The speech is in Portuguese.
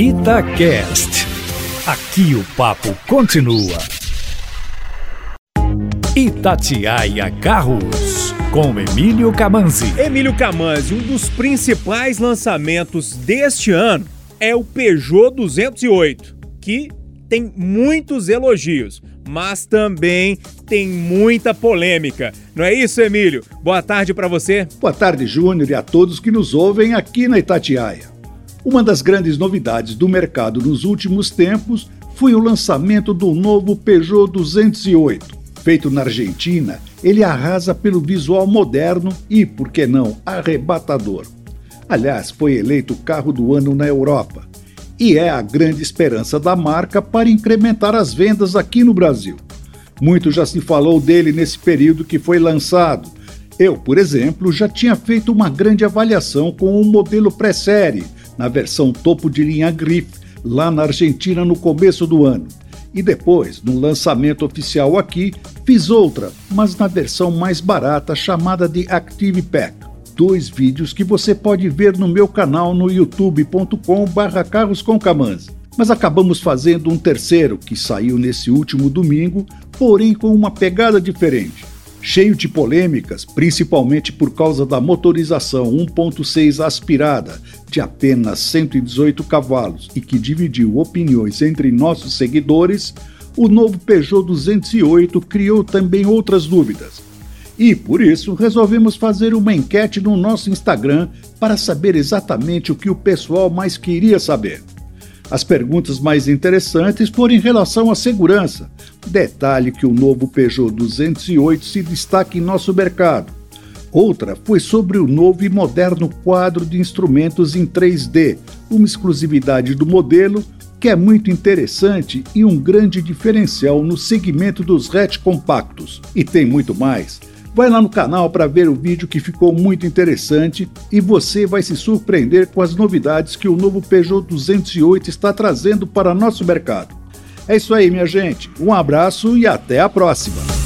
Itacast. Aqui o papo continua. Itatiaia Carros, com Emílio Camanzi. Emílio Camanzi, um dos principais lançamentos deste ano é o Peugeot 208, que tem muitos elogios, mas também tem muita polêmica. Não é isso, Emílio? Boa tarde para você. Boa tarde, Júnior, e a todos que nos ouvem aqui na Itatiaia. Uma das grandes novidades do mercado nos últimos tempos foi o lançamento do novo Peugeot 208. Feito na Argentina, ele arrasa pelo visual moderno e, por que não, arrebatador. Aliás, foi eleito carro do ano na Europa e é a grande esperança da marca para incrementar as vendas aqui no Brasil. Muito já se falou dele nesse período que foi lançado. Eu, por exemplo, já tinha feito uma grande avaliação com o modelo pré-série, na versão topo de linha Griff, lá na Argentina no começo do ano. E depois, no lançamento oficial aqui, fiz outra, mas na versão mais barata chamada de Active Pack. Dois vídeos que você pode ver no meu canal no youtube.com/barra Mas acabamos fazendo um terceiro que saiu nesse último domingo, porém com uma pegada diferente cheio de polêmicas, principalmente por causa da motorização 1.6 aspirada de apenas 118 cavalos e que dividiu opiniões entre nossos seguidores, o novo Peugeot 208 criou também outras dúvidas. E por isso resolvemos fazer uma enquete no nosso Instagram para saber exatamente o que o pessoal mais queria saber. As perguntas mais interessantes foram em relação à segurança. Detalhe que o novo Peugeot 208 se destaca em nosso mercado. Outra foi sobre o novo e moderno quadro de instrumentos em 3D, uma exclusividade do modelo que é muito interessante e um grande diferencial no segmento dos hatch compactos. E tem muito mais. Vai lá no canal para ver o vídeo que ficou muito interessante e você vai se surpreender com as novidades que o novo Peugeot 208 está trazendo para nosso mercado. É isso aí, minha gente. Um abraço e até a próxima.